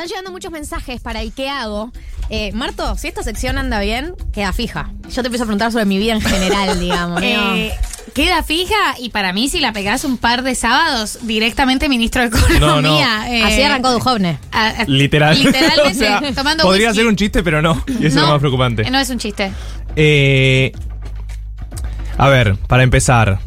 Están llegando muchos mensajes para el qué hago. Eh, Marto, si esta sección anda bien, queda fija. Yo te empiezo a preguntar sobre mi vida en general, digamos. ¿no? Eh, queda fija y para mí si la pegás un par de sábados directamente ministro de Economía. No, no. eh, Así arrancó a- a- Literal. Literalmente, O sea, tomando podría whisky. ser un chiste, pero no. Y eso es lo más preocupante. No es un chiste. Eh, a ver, para empezar.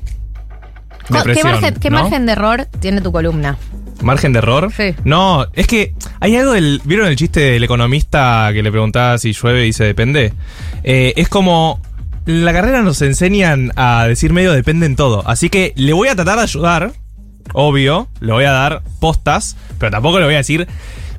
¿Qué, Depresión, margen, qué ¿no? margen de error tiene tu columna? ¿Margen de error? Sí. No, es que hay algo del. ¿Vieron el chiste del economista que le preguntaba si llueve y dice depende? Eh, es como. En la carrera nos enseñan a decir medio depende en todo. Así que le voy a tratar de ayudar. Obvio. Le voy a dar postas. Pero tampoco le voy a decir.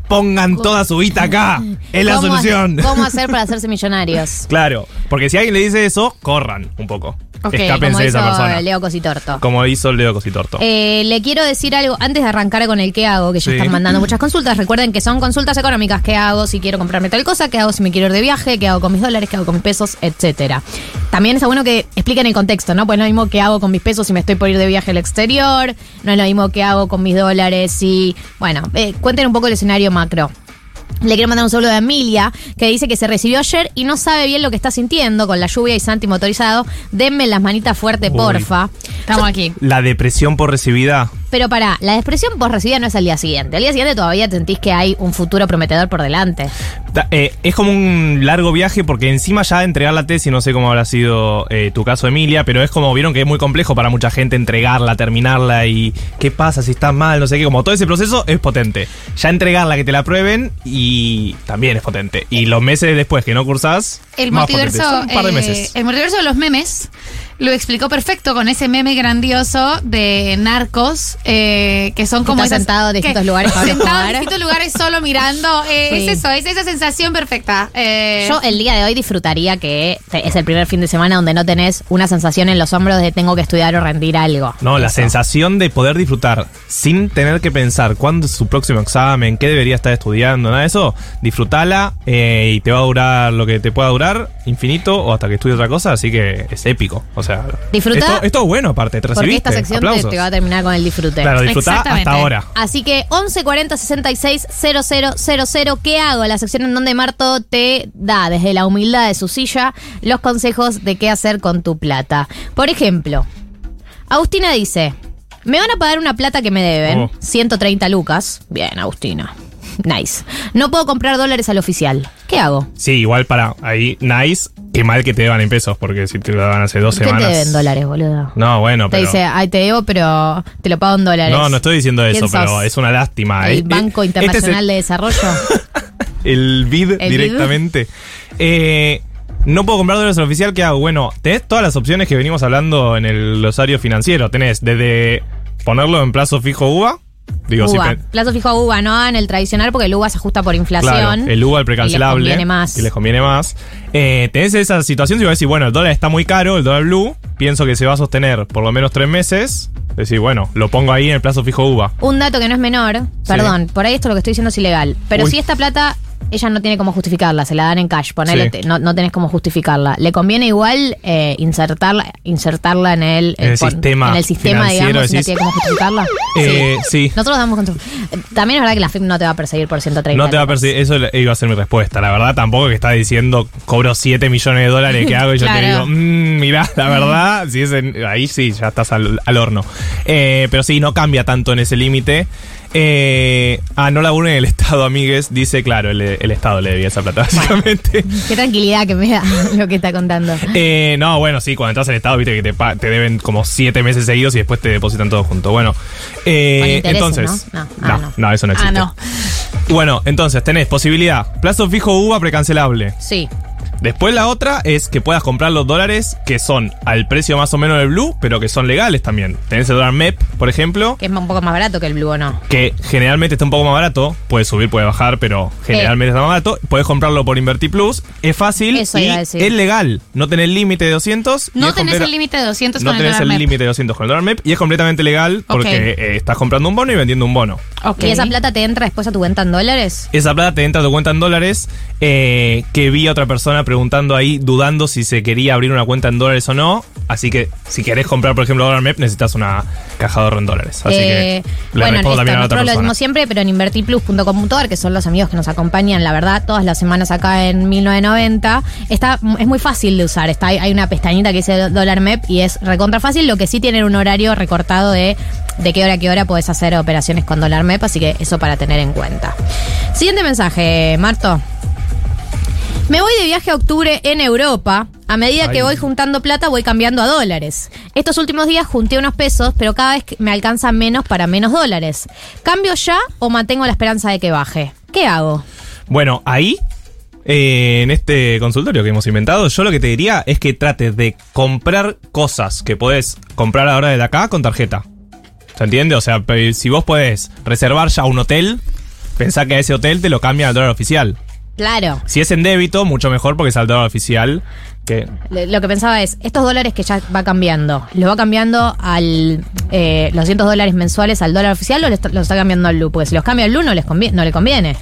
Pongan toda su guita acá. Es la ¿Cómo solución. hacer- ¿Cómo hacer para hacerse millonarios? Claro. Porque si alguien le dice eso, corran un poco. Ok, Escápense de esa persona. Leo Cositorto. Como hizo Leo Cositorto. Eh, le quiero decir algo antes de arrancar con el qué hago, que ya Sí. están mandando muchas consultas. Recuerden que son consultas económicas. ¿Qué hago si quiero comprarme tal cosa? ¿Qué hago si me quiero ir de viaje? ¿Qué hago con mis dólares? ¿Qué hago con mis pesos? Etcétera. También está bueno que expliquen el contexto, ¿no? Pues no es lo mismo que hago con mis pesos si me estoy por ir de viaje al exterior. No es lo mismo que hago con mis dólares si. Bueno, eh, cuenten un poco el escenario macro. Le quiero mandar un saludo a Emilia, que dice que se recibió ayer y no sabe bien lo que está sintiendo con la lluvia y Santi motorizado. Denme las manitas fuerte, Uy. porfa. Estamos aquí. La depresión por recibida. Pero pará, la depresión post recibida no es al día siguiente. Al día siguiente todavía sentís que hay un futuro prometedor por delante. Da- eh, es como un largo viaje porque encima ya entregar la tesis, no sé cómo habrá sido eh, tu caso, Emilia, pero es como vieron que es muy complejo para mucha gente entregarla, terminarla y qué pasa si estás mal, no sé qué, como todo ese proceso es potente. Ya entregarla, que te la prueben y también es potente. Y los meses después que no cursás, El más multiverso, potente. Un par de eh, meses. el multiverso de los memes lo explicó perfecto con ese meme grandioso de narcos, eh, que son como esas- sentado en distintos lugares Sentado en distintos lugares solo mirando. eh, Sí. Es eso, es esa sensación perfecta. Eh, Yo el día de hoy disfrutaría que es el primer fin de semana donde no tenés una sensación en los hombros de tengo que estudiar o rendir algo. No, la sensación de poder disfrutar sin tener que pensar cuándo es su próximo examen, qué debería estar estudiando, nada de eso, disfrutala eh, y te va a durar lo que te pueda durar, infinito o hasta que estudie otra cosa, así que es épico. O sea, esto es bueno aparte, te Porque esta sección te, va a terminar con el disfrute. Claro, disfrutá hasta ahora. Así que 1140 66 000, ¿qué hago? La sección en donde Marto te da desde la humildad de su silla los consejos de qué hacer con tu plata. Por ejemplo, Agustina dice, me van a pagar una plata que me deben, Oh. 130 lucas. Bien, Agustina. Nice. No puedo comprar dólares al oficial. ¿Qué hago? Sí, igual para ahí, nice, qué mal que te deban en pesos, porque si te lo daban hace dos ¿Qué te semanas. deben dólares, boludo? No, bueno, Te pero. dice, ay, te debo, pero te lo pago en dólares. no, no estoy diciendo ¿Quién eso, pero es una lástima. El Eh, Banco eh, este es el- Internacional de Desarrollo. el bid El directamente. Eh, no puedo comprar dólares al oficial, ¿qué hago? Bueno, tenés todas las opciones que venimos hablando en el glosario financiero. Tenés desde ponerlo en plazo fijo UVA. Digo, UVA. Plazo fijo a UVA, no en el tradicional porque el UVA se ajusta por inflación. Claro, el UVA, el precancelable. Y les conviene más. Y les conviene más. Eh, tenés esa situación si vas a decir, bueno, el dólar está muy caro, el dólar blue, pienso que se va a sostener por lo menos tres meses. Decir, bueno, lo pongo ahí en el plazo fijo UVA. Un dato que no es menor, perdón, por ahí esto lo que estoy diciendo es ilegal, pero Uy. si esta plata ella no tiene cómo justificarla, se la dan en cash, ponele, Sí. te- no, no tenés cómo justificarla. Le conviene igual eh, insertarla, insertarla en el, En el pon- sistema en el sistema, digamos, si no decís. tiene cómo justificarla. Eh, sí. Nosotros damos con También es verdad que la FIP no te va a perseguir por 130 No te va a perseguir, eso iba a ser mi respuesta. La verdad, tampoco que está diciendo cobro 7 millones de dólares que hago y yo te Claro. digo, mmm, mirá, la verdad, si es en- ahí sí, ya estás al, al horno. Eh, pero sí, no cambia tanto en ese límite. Eh, ah, no laburo en el Estado, amigues. Dice, claro, el, el Estado le debía esa plata, básicamente. Qué tranquilidad que me da lo que está contando. Eh, no, bueno, sí, cuando entras al Estado, viste que te, te deben como 7 meses seguidos y después te depositan todo junto. Bueno, eh, entonces. ¿no? No, No, ah, no, no. eso no ah, existe. no. Bueno, entonces tenés posibilidad. Plazo fijo UVA precancelable. Sí. Después la otra es que puedas comprar los dólares que son al precio más o menos del blue, pero que son legales también. Tenés el dólar MEP, por ejemplo, Que es un poco más barato que el Blue o no. que generalmente está un poco más barato. Puede subir, puede bajar, pero generalmente está más barato. Puedes comprarlo por Invertir Plus. Es fácil Eso y iba a decir. es legal. No tenés límite de 200. y No tenés completa- el límite de 200 No con tenés el MEP. límite de 200 con el dólar MEP y es completamente legal porque eh, estás comprando un bono y vendiendo un bono. ¿Y esa plata te entra después a tu cuenta en dólares? Esa plata te entra a tu cuenta en dólares. eh, que vi a otra persona preguntando ahí, dudando si se quería abrir una cuenta en dólares o no. Así que si querés comprar, por ejemplo, dólar MEP, necesitas una caja de ahorro en dólares. Así Eh, que le bueno, respondo también a la otra lo decimos siempre, pero en invertiplus.com.ar, que son los amigos que nos acompañan, la verdad, todas las semanas acá en 1990, está, es muy fácil de usar. Está, hay una pestañita que dice dólar MEP y es recontra fácil, lo que sí tienen un horario recortado de de qué hora a qué hora podés hacer operaciones con dólar MEP, así que eso para tener en cuenta. Siguiente mensaje, Marto. Me voy de viaje a octubre en Europa. A medida que Ay. voy juntando plata, voy cambiando a dólares. Estos últimos días junté unos pesos, pero cada vez me alcanza menos para menos dólares. ¿Cambio ya o mantengo la esperanza de que baje? ¿Qué hago? Bueno, ahí, eh, en este consultorio que hemos inventado, yo lo que te diría es que trates de comprar cosas que podés comprar ahora desde acá con tarjeta. ¿Se entiende? O sea, si vos podés reservar ya un hotel, pensá que a ese hotel te lo cambia al dólar oficial. Claro. Si es en débito, mucho mejor porque es al dólar oficial. Que Lo que pensaba es, estos dólares que ya va cambiando, ¿los va cambiando al eh, los 200 dólares mensuales al dólar oficial o los está cambiando al LU? Porque si los cambia al LU no, les conviene, no le conviene.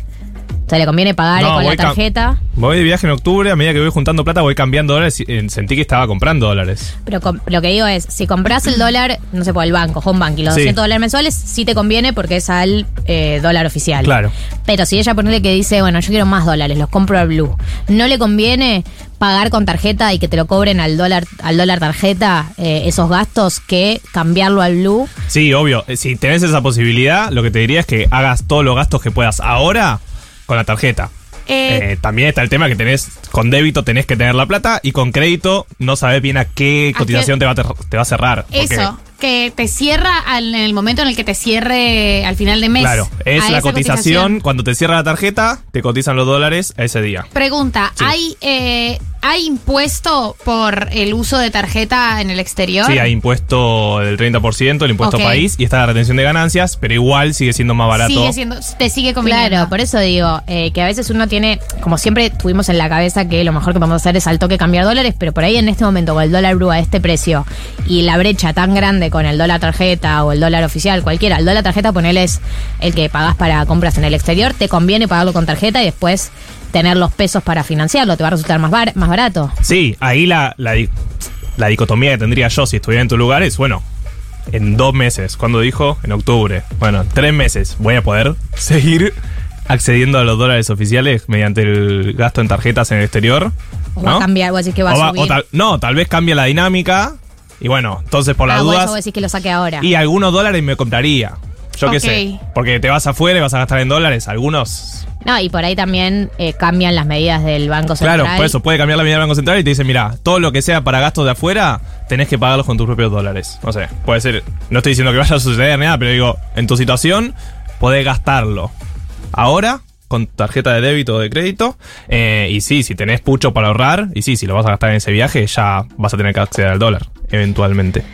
Sea, le conviene pagar No, con la tarjeta. voy de viaje en octubre, a medida que voy juntando plata voy cambiando dólares. y, eh, Sentí que estaba comprando dólares. Pero lo que digo es, si compras el dólar, no sé, por el banco, home bank, y los Sí. 200 dólares mensuales, sí te conviene porque es al eh, dólar oficial. Claro. Pero si ella ponele que dice, bueno, yo quiero más dólares, los compro al blue, ¿no le conviene pagar con tarjeta y que te lo cobren al dólar, al dólar tarjeta eh, esos gastos que cambiarlo al blue? Sí, obvio. Si tenés esa posibilidad, lo que te diría es que hagas todos los gastos que puedas ahora con la tarjeta. Eh, Eh, también está el tema que tenés, con débito tenés que tener la plata y con crédito no sabes bien a qué ¿A cotización te va, a ter- te va a cerrar. Eso, que te cierra al- en el momento en el que te cierre al final de mes. Claro, es A la cotización, cuando te cierra la tarjeta, te cotizan los dólares ese día. Pregunta, Sí. ¿hay, eh, ¿hay impuesto por el uso de tarjeta en el exterior? Sí, hay impuesto del 30%, el impuesto Ok. país, y está la retención de ganancias, pero igual sigue siendo más barato. Sigue siendo, te sigue conviniendo. Claro, por eso digo eh, que a veces uno tiene, como siempre tuvimos en la cabeza que lo mejor que podemos hacer es al toque cambiar dólares, pero por ahí en este momento con el dólar blue a este precio y la brecha tan grande con el dólar tarjeta o el dólar oficial, cualquiera, el dólar tarjeta ponele es el que pagás para compras en el exterior, te conviene pagarlo con tarjeta y después tener los pesos para financiarlo, te va a resultar más, bar- más barato. Sí, ahí la, la, la dicotomía que tendría yo si estuviera en tu lugar es, bueno, en dos meses, cuando dijo? En octubre. Bueno, tres meses, voy a poder seguir accediendo a los dólares oficiales mediante el gasto en tarjetas en el exterior. O ¿no? va a cambiar, vos decís que va O a subir. o tal- no, tal vez cambie la dinámica. Y bueno, entonces por las Ah, dudas. eso decís que lo saque ahora. Y algunos dólares me compraría. Yo qué sé. Porque te vas afuera y vas a gastar en dólares. Algunos. No, y por ahí también eh, cambian las medidas del Banco Central. Claro, por eso puede cambiar la medida del Banco Central y te dice, mira, todo lo que sea para gastos de afuera, tenés que pagarlos con tus propios dólares. No sé, puede ser. No estoy diciendo que vaya a suceder ni nada, pero digo, en tu situación, podés gastarlo. Ahora, con tarjeta de débito o de crédito. eh, y sí, si tenés pucho para ahorrar, y sí, si lo vas a gastar en ese viaje, ya vas a tener que acceder al dólar, eventualmente.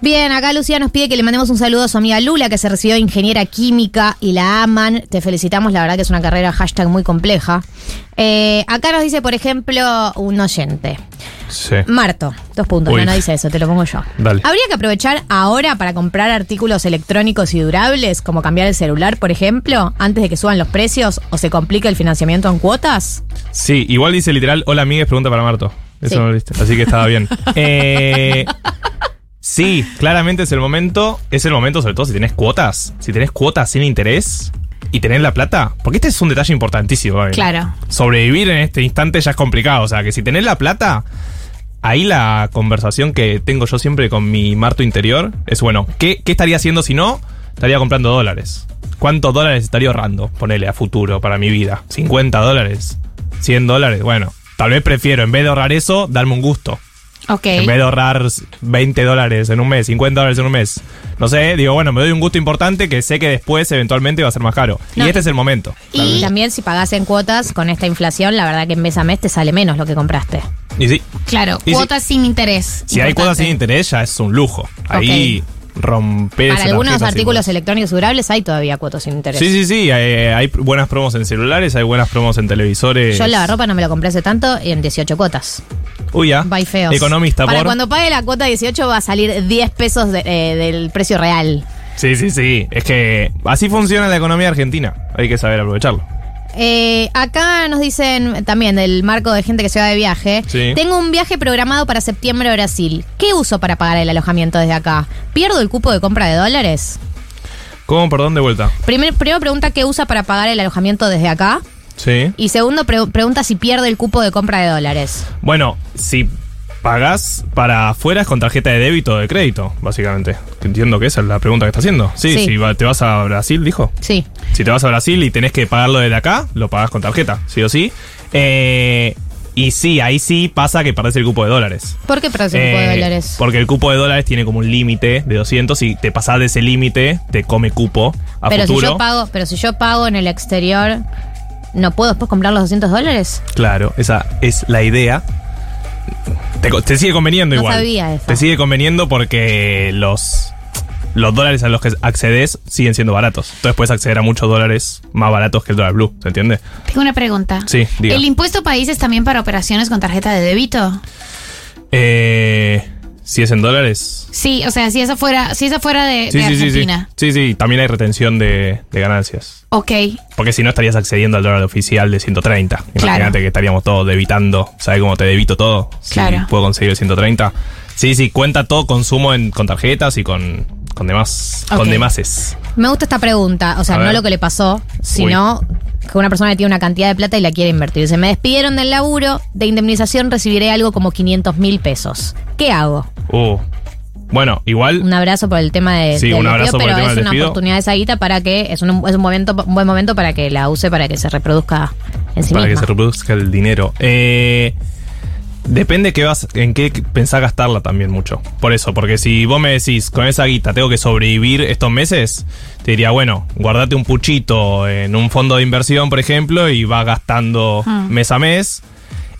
Bien, acá Lucía nos pide que le mandemos un saludo a su amiga Lula, que se recibió de ingeniera química y la aman. Te felicitamos, la verdad que es una carrera hashtag muy compleja. Eh, acá nos dice, por ejemplo, un oyente. Sí. Marto, dos puntos, Uy. no, no dice eso, te lo pongo yo. Dale. ¿Habría que aprovechar ahora para comprar artículos electrónicos y durables, como cambiar el celular, por ejemplo, antes de que suban los precios o se complique el financiamiento en cuotas? Sí, igual dice literal, hola amigues, pregunta para Marto. Eso Sí. no lo viste, así que estaba bien. Eh, sí, claramente es el momento, es el momento sobre todo si tenés cuotas, si tenés cuotas sin interés y tenés la plata, porque este es un detalle importantísimo. Gaby. Claro. Sobrevivir en este instante ya es complicado, o sea que si tenés la plata, ahí la conversación que tengo yo siempre con mi Marto interior es, bueno, ¿qué, qué estaría haciendo si no? Estaría comprando dólares. ¿Cuántos dólares estaría ahorrando? Ponele a futuro para mi vida. ¿50 dólares? ¿100 dólares? Bueno, tal vez prefiero, en vez de ahorrar eso, darme un gusto. Ok. En vez de ahorrar 20 dólares en un mes, 50 dólares en un mes. No sé, digo, bueno, me doy un gusto importante que sé que después eventualmente va a ser más caro. No. Y este es el momento. Y- también si pagás en cuotas con esta inflación, la verdad que mes a mes te sale menos lo que compraste. Y sí, Claro, Y cuotas sin interés. si hay cuotas sin interés ya es un lujo. Ahí romper Para algunos artículos electrónicos durables hay todavía cuotas sin interés. Sí, sí, sí. Hay, hay buenas promos en celulares, hay buenas promos en televisores. Yo la ropa no me la compré hace tanto y en 18 cuotas. Uy, ya. Bye feos. Economista, Para por. cuando pague la cuota 18 va a salir 10 pesos de- eh, del precio real. Sí, sí, sí. Es que así funciona la economía argentina. Hay que saber aprovecharlo. Eh, acá nos dicen también del marco de gente que se va de viaje. Sí. Tengo un viaje programado para septiembre a Brasil. ¿Qué uso para pagar el alojamiento desde acá? ¿Pierdo el cupo de compra de dólares? ¿Cómo? Perdón, de vuelta. Primer, primero pregunta qué usa para pagar el alojamiento desde acá. Sí. Y segundo pre- pregunta si pierde el cupo de compra de dólares. Bueno, si pagás para afuera es con tarjeta de débito o de crédito, básicamente. Entiendo que esa es la pregunta que está haciendo. Sí, Sí. si va- te vas a Brasil, dijo. Sí. Si te vas a Brasil y tenés que pagarlo desde acá, lo pagás con tarjeta, sí o sí. Eh, y sí, ahí sí pasa que perdés el cupo de dólares. ¿Por qué pierde el cupo de Eh, dólares? Porque el cupo de dólares tiene como un límite de 200 y te pasás de ese límite, te come cupo a Pero si yo pago, pero si yo pago en el exterior, ¿no puedo después comprar los 200 dólares? Claro, esa es la idea. Te, sigue conveniendo No igual. sabía eso. Te sigue conveniendo porque los, los dólares a los que accedes siguen siendo baratos. Entonces puedes acceder a muchos dólares más baratos que el dólar blue, ¿se entiende? Tengo una pregunta. Sí, diga. ¿El impuesto país es también para operaciones con tarjeta de débito? Eh, si es en dólares. Sí, o sea, si esa fuera, si esa fuera de, Sí, de sí, sí, sí. Argentina. Sí, sí, también hay retención de, de ganancias. Ok. Porque si no estarías accediendo al dólar oficial de 130. Imagínate Claro. que estaríamos todos debitando. ¿Sabes cómo te debito todo? Si Claro. puedo conseguir el 130. Sí, sí, cuenta todo consumo en, con tarjetas y con, con demás. Con Ok. demases. Me gusta esta pregunta, o sea, A no ver. lo que le pasó, sino que una persona tiene una cantidad de plata y la quiere invertir. Se me despidieron del laburo, de indemnización recibiré algo como 500 mil pesos. ¿Qué hago? Uh. Bueno, igual. Un abrazo por el tema de, Sí, un abrazo despido, por el pero tema es del una despido. oportunidad esa guita para que es un, es un momento un buen momento para que la use para que se reproduzca en sí para que misma. se reproduzca el dinero. Eh, depende qué vas, en qué pensás gastarla también mucho. Por eso, porque si vos me decís, con esa guita tengo que sobrevivir estos meses, te diría, bueno, guardate un puchito en un fondo de inversión, por ejemplo, y vas gastando Hmm. mes a mes.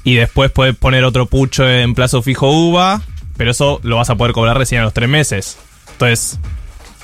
Y después puedes poner otro pucho en plazo fijo UVA, pero eso lo vas a poder cobrar recién a los tres meses. Entonces,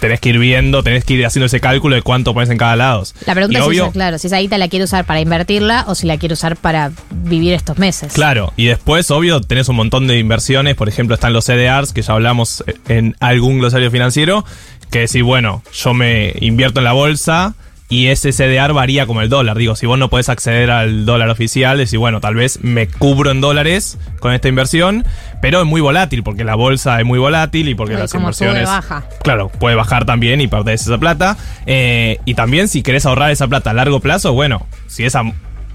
tenés que ir viendo, tenés que ir haciendo ese cálculo de cuánto pones en cada lado. La pregunta Y es obvio- esa, claro, si esa guita la quiere usar para invertirla o si la quiere usar para vivir estos meses. Claro, y después, obvio, tenés un montón de inversiones. Por ejemplo, están los CDRs, que ya hablamos en algún glosario financiero. Que decís, bueno, yo me invierto en la bolsa y ese CDR varía como el dólar. Digo, si vos no podés acceder al dólar oficial, decís, bueno, tal vez me cubro en dólares con esta inversión, pero es muy volátil porque la bolsa es muy volátil y porque las inversiones. baja. Claro, puede bajar también y perdés esa plata. Eh, y también, si querés ahorrar esa plata a largo plazo, bueno, si es a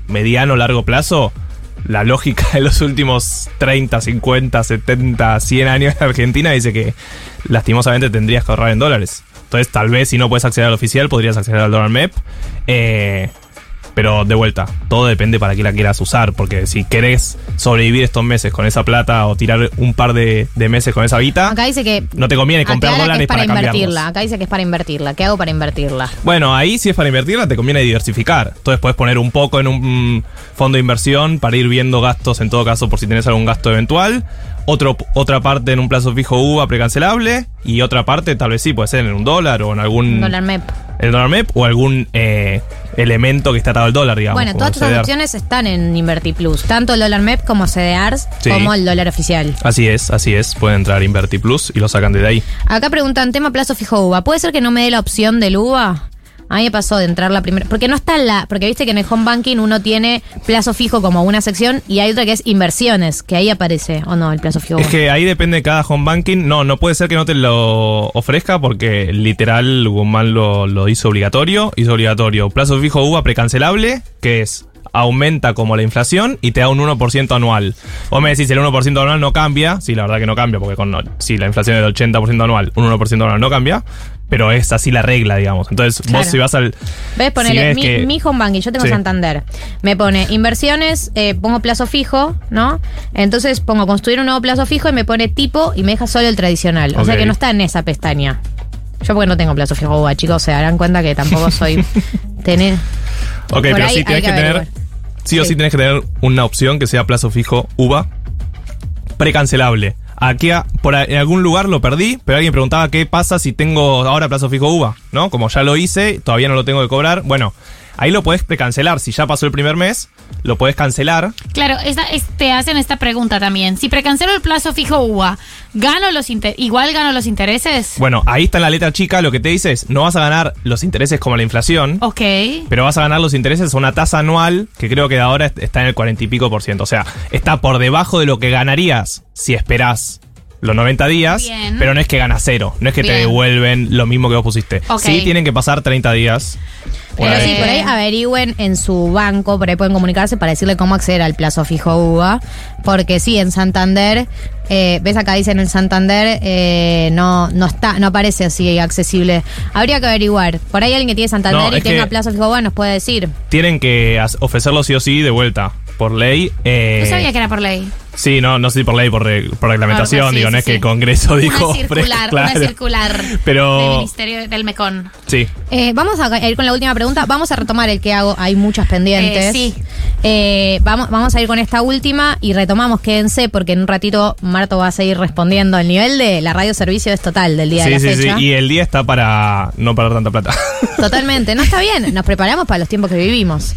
mediano o largo plazo, la lógica de los últimos 30, 50, 70, 100 años en Argentina dice que lastimosamente tendrías que ahorrar en dólares. Entonces, tal vez si no puedes acceder al oficial, podrías acceder al dólar MEP. Eh, pero de vuelta, todo depende para qué la quieras usar. Porque si querés sobrevivir estos meses con esa plata o tirar un par de, de meses con esa guita, Acá dice que no te conviene comprar que dólares es para, para, invertirla. Acá dice que es para invertirla. ¿Qué hago para invertirla? Bueno, ahí si es para invertirla te conviene diversificar. Entonces puedes poner un poco en un mm, fondo de inversión para ir viendo gastos en todo caso por si tenés algún gasto eventual. Otro, otra parte en un plazo fijo UVA precancelable. Y otra parte tal vez sí puede ser en un dólar o en algún... Dólar MEP. El dólar MEP o algún eh, elemento que está atado al dólar, digamos. Bueno, todas estas opciones están en InvertiPlus. Tanto el dólar MEP como CDRs, Sí. como el dólar oficial. Así es, así es. Pueden entrar a Inverti Plus y lo sacan de ahí. Acá preguntan, tema plazo fijo UVA. ¿Puede ser que no me dé la opción del UVA? A mí me pasó de entrar la primera. Porque no está la. Porque viste que en el home banking uno tiene plazo fijo como una sección y hay otra que es inversiones, que ahí aparece, o no, el plazo fijo. Es que ahí depende de cada home banking. No, no puede ser que no te lo ofrezca porque literal Guzmán lo, lo hizo obligatorio. Hizo obligatorio plazo fijo UVA precancelable, que es aumenta como la inflación y te da un 1% anual. Vos me decís el 1% anual no cambia. Sí, la verdad que no cambia porque con si la inflación es del 80% anual, un 1% anual no cambia. Pero es así la regla, digamos. Entonces Claro. vos si vas al... ¿Ves? Ponele, mi, que- mi home banking, yo tengo Sí. Santander. Me pone inversiones, eh, pongo plazo fijo, ¿no? Entonces pongo construir un nuevo plazo fijo y me pone tipo y me deja solo el tradicional. O sea que no está en esa pestaña. Yo porque no tengo plazo fijo UVA, chicos, se darán cuenta que tampoco soy tener. Ok, pero ahí sí tenés que que, tener... Sí o Sí. sí tenés que tener una opción que sea plazo fijo UVA precancelable. Aquí por en algún lugar lo perdí, pero alguien preguntaba qué pasa si tengo ahora plazo fijo UVA, ¿no? Como ya lo hice, todavía no lo tengo que cobrar. Bueno, ahí lo puedes precancelar. Si ya pasó el primer mes, lo puedes cancelar. Claro, esta, es- te hacen esta pregunta también. Si precancelo el plazo fijo UVA, ¿gano los ¿igual gano los intereses? Bueno, ahí está en la letra chica, lo que te dice es, no vas a ganar los intereses como la inflación, Ok. pero vas a ganar los intereses a una tasa anual que creo que de ahora est- está en el 40 y pico por ciento. O sea, está por debajo de lo que ganarías si esperás los 90 días, Bien. pero no es que ganas cero, no es que te devuelven lo mismo que vos pusiste. Ok. Sí tienen que pasar 30 días. Pero sí, por ahí averigüen en su banco, por ahí pueden comunicarse para decirle cómo acceder al plazo fijo UVA. Porque sí, en Santander, eh, ves acá dice en el Santander, eh, no, no está, no aparece así accesible. Habría que averiguar. Por ahí alguien que tiene Santander No, y es tenga que- plazo fijo UVA nos puede decir. Tienen que as- ofrecerlo sí o sí de vuelta, por ley. eh, No sabía que era por ley. Sí, no, no sé si por ley, por, re- por reglamentación, sí, digo, sí, no es que el Congreso dijo... Una circular, claro. una circular Pero- del Ministerio del Mecón. Sí, Eh, vamos a ir con la última pregunta. Vamos a retomar el que hago. Hay muchas pendientes. Eh, sí. Eh, vamos, vamos a ir con esta última y retomamos. Quédense porque en un ratito Marto va a seguir respondiendo. El nivel de la radio servicio es total del día de sí, la sí, fecha. Y el día está para no perder tanta plata. Totalmente. No está bien. Nos preparamos para los tiempos que vivimos.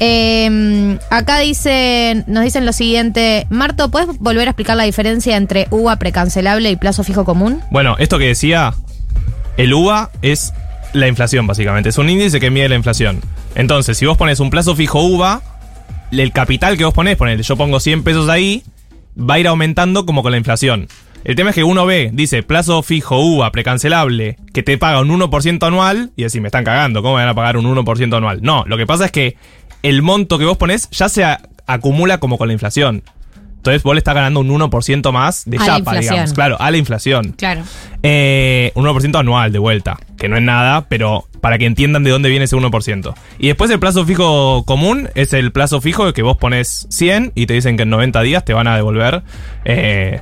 Eh, acá dicen, nos dicen lo siguiente. Marto, ¿puedes volver a explicar la diferencia entre UVA precancelable y plazo fijo común? Bueno, esto que decía, el UVA es la inflación, básicamente. Es un índice que mide la inflación. Entonces, si vos pones un plazo fijo UVA, el capital que vos ponés, ponele, yo pongo 100 pesos ahí, va a ir aumentando como con la inflación. El tema es que uno ve, dice, plazo fijo UVA precancelable, que te paga un 1% anual, y decís, me están cagando, ¿cómo me van a pagar un 1% anual? No, lo que pasa es que el monto que vos ponés ya se acumula como con la inflación. Entonces vos le estás ganando un 1% más de A chapa, digamos. Claro, a la inflación. Claro. Eh, un 1% anual de vuelta, que no es nada, pero para que entiendan de dónde viene ese 1%. Y después el plazo fijo común es el plazo fijo que vos pones 100 y te dicen que en 90 días te van a devolver eh,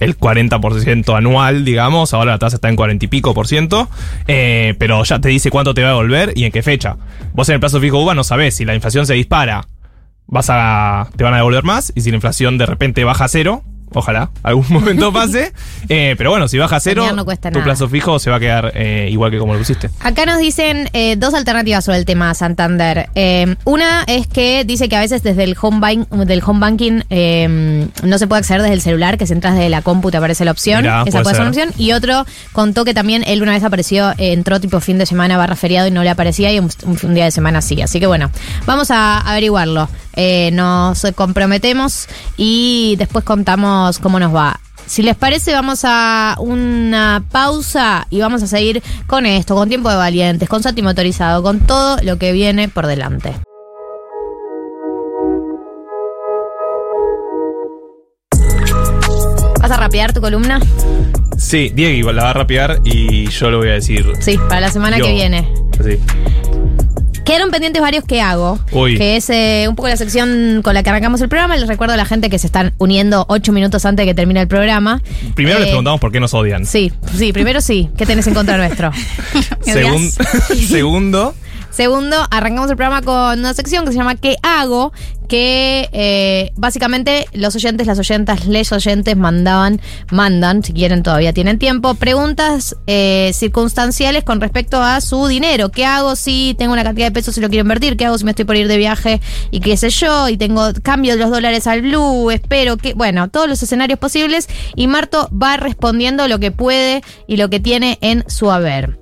el 40% anual, digamos. Ahora la tasa está en 40 y pico por ciento, eh, pero ya te dice cuánto te va a devolver y en qué fecha. Vos en el plazo fijo UVA no sabés si la inflación se dispara vas a te van a devolver más y si la inflación de repente baja a cero, ojalá algún momento pase, eh, pero bueno, si baja a cero, no tu nada. plazo fijo se va a quedar eh, igual que como lo pusiste. Acá nos dicen eh, dos alternativas sobre el tema Santander. Una es que dice que a veces desde el home, bank- del home banking no se puede acceder desde el celular, que si entras desde la compu te aparece la opción. Mirá, Esa puede puede ser una opción. Y otro contó que también él una vez apareció, entró tipo fin de semana barra feriado y no le aparecía y un, un día de semana sí. Así que bueno, vamos a averiguarlo. Nos comprometemos y después contamos cómo nos va. Si les parece, vamos a una pausa y vamos a seguir con esto, con tiempo de valientes, con Sati motorizado, con todo lo que viene por delante. ¿Vas a rapear tu columna? Sí, Diego la va a rapear y yo lo voy a decir. Sí, para la semana yo. que viene. Así. Quedaron pendientes varios que hago, Uy. que es eh, un poco la sección con la que arrancamos el programa. Les recuerdo a la gente que se están uniendo ocho minutos antes de que termine el programa. Primero Eh, les preguntamos por qué nos odian. Sí, sí, primero sí. ¿Qué tenés en contra nuestro? ¿Me Segun- segundo, Segundo, arrancamos el programa con una sección que se llama ¿Qué hago? Que eh, básicamente los oyentes, las oyentas, les oyentes mandaban, mandan, si quieren todavía tienen tiempo, preguntas eh, circunstanciales con respecto a su dinero. ¿Qué hago si tengo una cantidad de pesos y lo quiero invertir? ¿Qué hago si me estoy por ir de viaje y qué sé yo? Y tengo cambio de los dólares al blue, espero que, bueno, todos los escenarios posibles. Y Marto va respondiendo lo que puede y lo que tiene en su haber.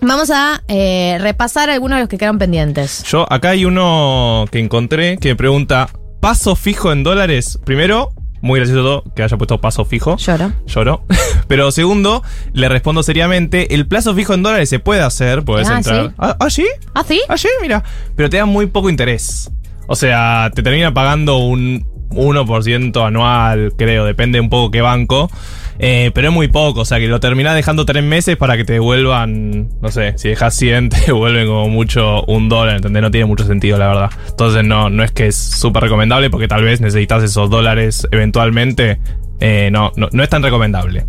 Vamos a eh, repasar algunos de los que quedaron pendientes. yo acá hay uno que encontré que me pregunta, ¿paso fijo en dólares? Primero, muy gracioso todo que haya puesto paso fijo. Lloro. Lloro. Pero segundo, le respondo seriamente, el plazo fijo en dólares se puede hacer, puedes Ah, entrar. ¿sí? ¿Ah, ah, sí? ¿Ah, sí? Ah, sí, mira. Pero te da muy poco interés. O sea, te termina pagando un 1% anual, creo, depende un poco qué banco. Eh, pero es muy poco, o sea que lo terminás dejando tres meses para que te devuelvan, no sé, si dejas 100 te devuelven como mucho un dólar, ¿entendés? No tiene mucho sentido, la verdad. Entonces no, no es que es súper recomendable porque tal vez necesitas esos dólares eventualmente. Eh, no, no, no es tan recomendable.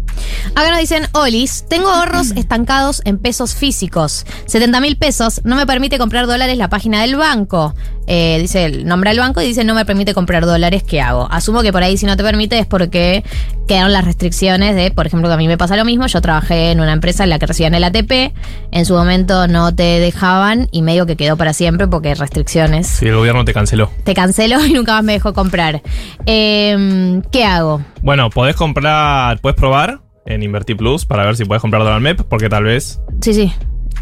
Acá nos dicen, Olis, tengo ahorros estancados en pesos físicos. 70 mil pesos, no me permite comprar dólares la página del banco. Eh, dice, nombra el banco y dice no me permite comprar dólares, ¿qué hago? Asumo que por ahí si no te permite es porque quedaron las restricciones de, por ejemplo, que a mí me pasa lo mismo, yo trabajé en una empresa en la que recibían el ATP, en su momento no te dejaban y medio que quedó para siempre porque restricciones. Si el gobierno te canceló. Te canceló y nunca más me dejó comprar. Eh, ¿Qué hago? Bueno, podés comprar, puedes probar en Invertir Plus para ver si puedes comprar dólar MEP, porque tal vez Sí, sí.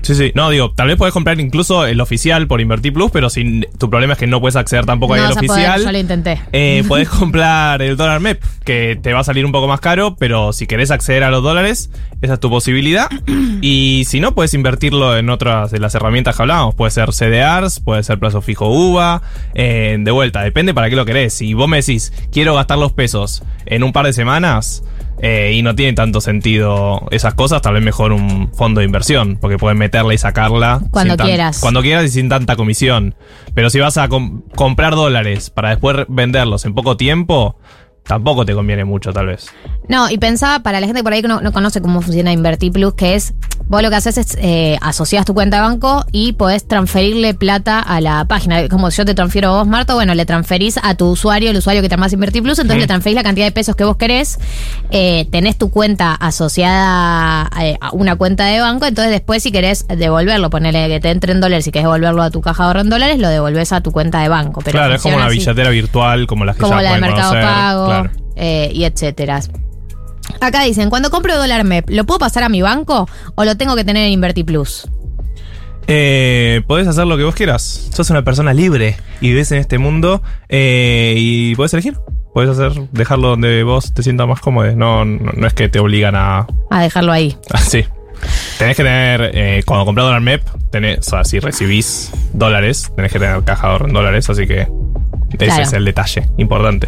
Sí, sí. No, digo, tal vez puedes comprar incluso el oficial por Invertir Plus, pero sin, tu problema es que no puedes acceder tampoco no ahí al a poder, oficial. yo lo intenté. Eh, podés comprar el dólar MEP, que te va a salir un poco más caro, pero si querés acceder a los dólares, esa es tu posibilidad. Y si no, puedes invertirlo en otras de las herramientas que hablábamos. Puede ser CDRs, puede ser plazo fijo UVA. eh, de vuelta, depende para qué lo querés. Si vos me decís, quiero gastar los pesos en un par de semanas. Eh, y no tiene tanto sentido esas cosas, tal vez mejor un fondo de inversión, porque puedes meterla y sacarla. Cuando quieras. Cuando quieras y sin tanta comisión. Pero si vas a com- comprar dólares para después venderlos en poco tiempo, tampoco te conviene mucho, tal vez. No, y pensaba para la gente por ahí que no, no conoce cómo funciona Invertir Plus, que es, vos lo que haces es eh, asocias tu cuenta de banco y podés transferirle plata a la página. Como si yo te transfiero a vos, Marta, bueno, le transferís a tu usuario, el usuario que te armás Invertir Plus, entonces Mm. le transferís la cantidad de pesos que vos querés, eh, tenés tu cuenta asociada eh, a una cuenta de banco, entonces después si querés devolverlo, ponerle que te entre en dólares, si querés devolverlo a tu caja de ahorro en dólares, lo devolvés a tu cuenta de banco. Pero claro, es como una así billetera virtual, como las que como ya la de Mercado conocer. Pago Claro. eh, y etcétera. Acá dicen, cuando compro dólar MEP, ¿lo puedo pasar a mi banco o lo tengo que tener en Inverti Plus? Eh, podés hacer lo que vos quieras. Sos una persona libre y vives en este mundo eh, y podés elegir. Podés hacer, dejarlo donde vos te sientas más cómodo. No, no, no es que te obligan a. A dejarlo ahí. Así. Tenés que tener, eh, cuando compras dólar MEP, tenés, o sea, si recibís dólares, tenés que tener caja de ahorro en dólares, así que ese Claro. es el detalle importante.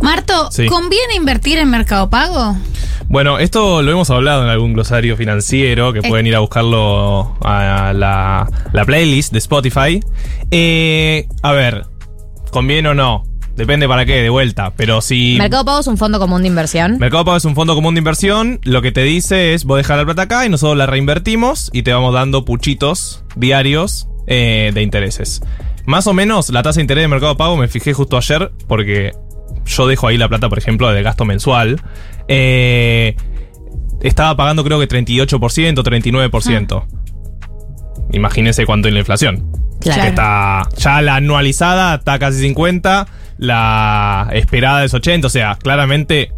Marto, Sí. ¿conviene invertir en Mercado Pago? Bueno, esto lo hemos hablado en algún glosario financiero, que Eh. pueden ir a buscarlo a la, la playlist de Spotify. Eh, a ver, ¿conviene o no? Depende para qué, de vuelta. Pero si... Mercado Pago es un fondo común de inversión. Mercado Pago es un fondo común de inversión. Lo que te dice es, vos dejar la plata acá y nosotros la reinvertimos y te vamos dando puchitos diarios eh, de intereses. Más o menos la tasa de interés de Mercado Pago me fijé justo ayer porque yo dejo ahí la plata, por ejemplo, de gasto mensual. Eh, estaba pagando creo que 38%, 39%. Imagínense cuánto es la inflación. Claro. Que está ya la anualizada está casi 50, la esperada es 80, o sea, claramente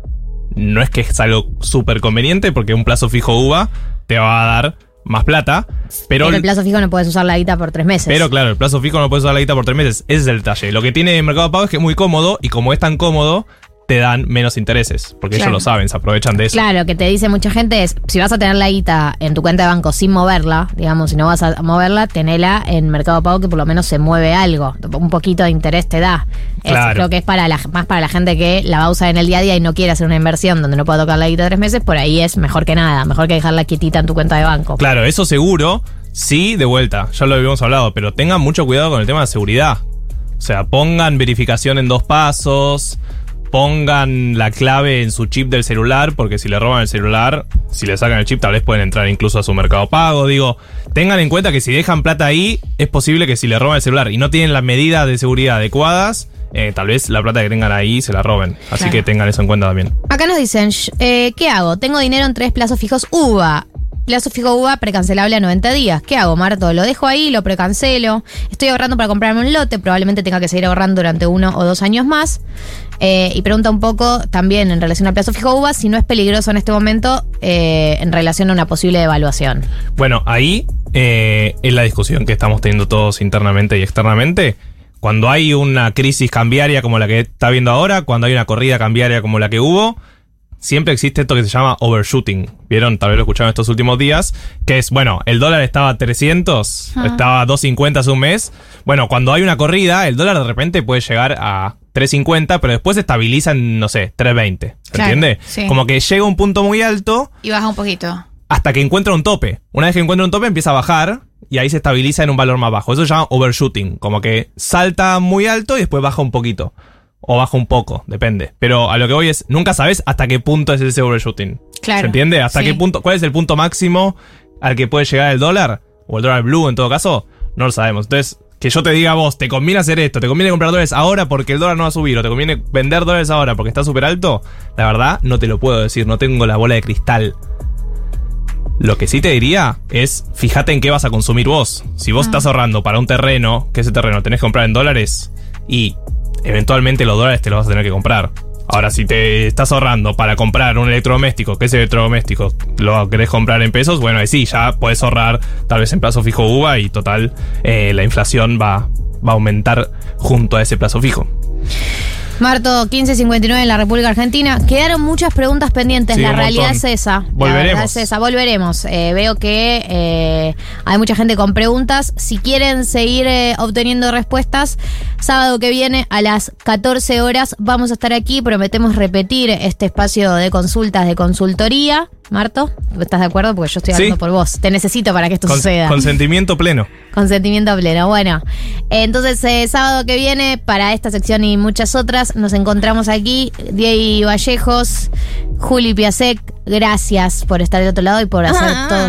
no es que es algo súper conveniente porque un plazo fijo UVA te va a dar más plata, pero, Pero el plazo fijo no puedes usar la guita por tres meses. pero claro, el plazo fijo no puedes usar la guita por tres meses, ese es el detalle. Lo que tiene Mercado Pago es que es muy cómodo y como es tan cómodo, te dan menos intereses, porque Claro. ellos lo saben, se aprovechan de eso. Claro, que te dice mucha gente es, si vas a tener la guita en tu cuenta de banco sin moverla, digamos, si no vas a moverla, tenela en Mercado Pago que por lo menos se mueve algo, un poquito de interés te da. Es- Claro. creo que es para la, más para la gente que la va a usar en el día a día y no quiere hacer una inversión donde no pueda tocar la guita tres meses, por ahí es mejor que nada, mejor que dejarla quietita en tu cuenta de banco. Claro, eso seguro, sí, de vuelta, ya lo habíamos hablado, pero tengan mucho cuidado con el tema de seguridad. O sea, pongan verificación en dos pasos, pongan la clave en su chip del celular, porque si le roban el celular, si le sacan el chip, tal vez pueden entrar incluso a su mercado pago. Digo, tengan en cuenta que si dejan plata ahí, es posible que si le roban el celular y no tienen las medidas de seguridad adecuadas, eh, tal vez la plata que tengan ahí se la roben. Así Claro. que tengan eso en cuenta también. Acá nos dicen, eh, ¿qué hago? Tengo dinero en tres plazos fijos UVA. Plazo fijo UVA precancelable a 90 días. ¿Qué hago, Marto? ¿Lo dejo ahí? ¿Lo precancelo? Estoy ahorrando para comprarme un lote. Probablemente tenga que seguir ahorrando durante uno o dos años más. Eh, y pregunta un poco también en relación al plazo fijo UVA si no es peligroso en este momento eh, en relación a una posible devaluación. Bueno, ahí eh, es la discusión que estamos teniendo todos internamente y externamente. Cuando hay una crisis cambiaria como la que está viendo ahora, cuando hay una corrida cambiaria como la que hubo, siempre existe esto que se llama overshooting. ¿Vieron? Tal vez lo escucharon estos últimos días. Que es, bueno, el dólar estaba a 300, estaba a 250 hace un mes. Bueno, cuando hay una corrida, el dólar de repente puede llegar a 350, pero después se estabiliza en, no sé, 320. ¿Se Claro, entiende? sí. Como que llega un punto muy alto Y baja un poquito. hasta que encuentra un tope. Una vez que encuentra un tope empieza a bajar y ahí se estabiliza en un valor más bajo. Eso se llama overshooting, como que salta muy alto y después baja un poquito. O baja un poco, depende. Pero a lo que voy es, nunca sabes hasta qué punto es ese overshooting. Claro. ¿Se entiende? ¿Hasta Sí. qué punto? ¿Cuál es el punto máximo al que puede llegar el dólar? O el dólar blue en todo caso, no lo sabemos. Entonces, que yo te diga a vos, te conviene hacer esto, te conviene comprar dólares ahora porque el dólar no va a subir, o te conviene vender dólares ahora porque está súper alto, la verdad no te lo puedo decir, no tengo la bola de cristal. Lo que sí te diría es, fíjate en qué vas a consumir vos. Si vos estás ahorrando para un terreno, que ese terreno tenés que comprar en dólares, y eventualmente los dólares te los vas a tener que comprar. Ahora, si te estás ahorrando para comprar un electrodoméstico, que ese electrodoméstico lo querés comprar en pesos, bueno, ahí sí, ya puedes ahorrar tal vez en plazo fijo UVA y total, eh, la inflación va, va a aumentar junto a ese plazo fijo. Marto, 1559 en la República Argentina. Quedaron muchas preguntas pendientes. Sí, la realidad montón. es esa. La Volveremos. verdad es esa. Volveremos. Eh, veo que eh, hay mucha gente con preguntas. Si quieren seguir eh, obteniendo respuestas, sábado que viene a las 14 horas vamos a estar aquí. Prometemos repetir este espacio de consultas de consultoría. Marto, ¿estás de acuerdo? Porque yo estoy Sí. hablando por vos. Te necesito para que esto Con- suceda. consentimiento pleno. Consentimiento pleno. Bueno, eh, entonces eh, sábado que viene, para esta sección y muchas otras, nos encontramos aquí. Diego Vallejos, Juli Piasek, gracias por estar de otro lado y por hacer todo,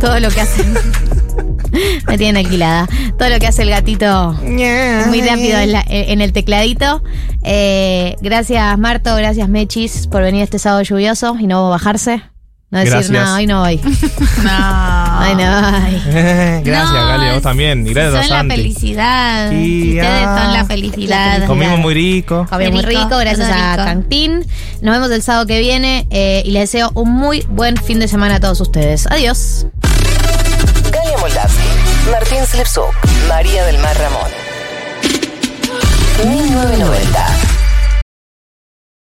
todo lo que hace. Me tienen alquilada. Todo lo que hace el gatito muy rápido en, la- en el tecladito. Eh, gracias Marto, gracias Mechis por venir este sábado lluvioso y no bajarse. No decir Gracias. nada, hoy no voy. No. Ay, no voy. Gracias, No, Gali, a vos también. Y gracias a Son la Santi. felicidad. Sí, ustedes ah. son la felicidad. Comimos muy rico. Comió muy rico, gracias a. Cantín. Nos vemos el sábado que viene eh, y les deseo un muy buen fin de semana a todos ustedes. Adiós. Galia Moldavsky, Martín Slepsuk, María del Mar Ramón. 1990.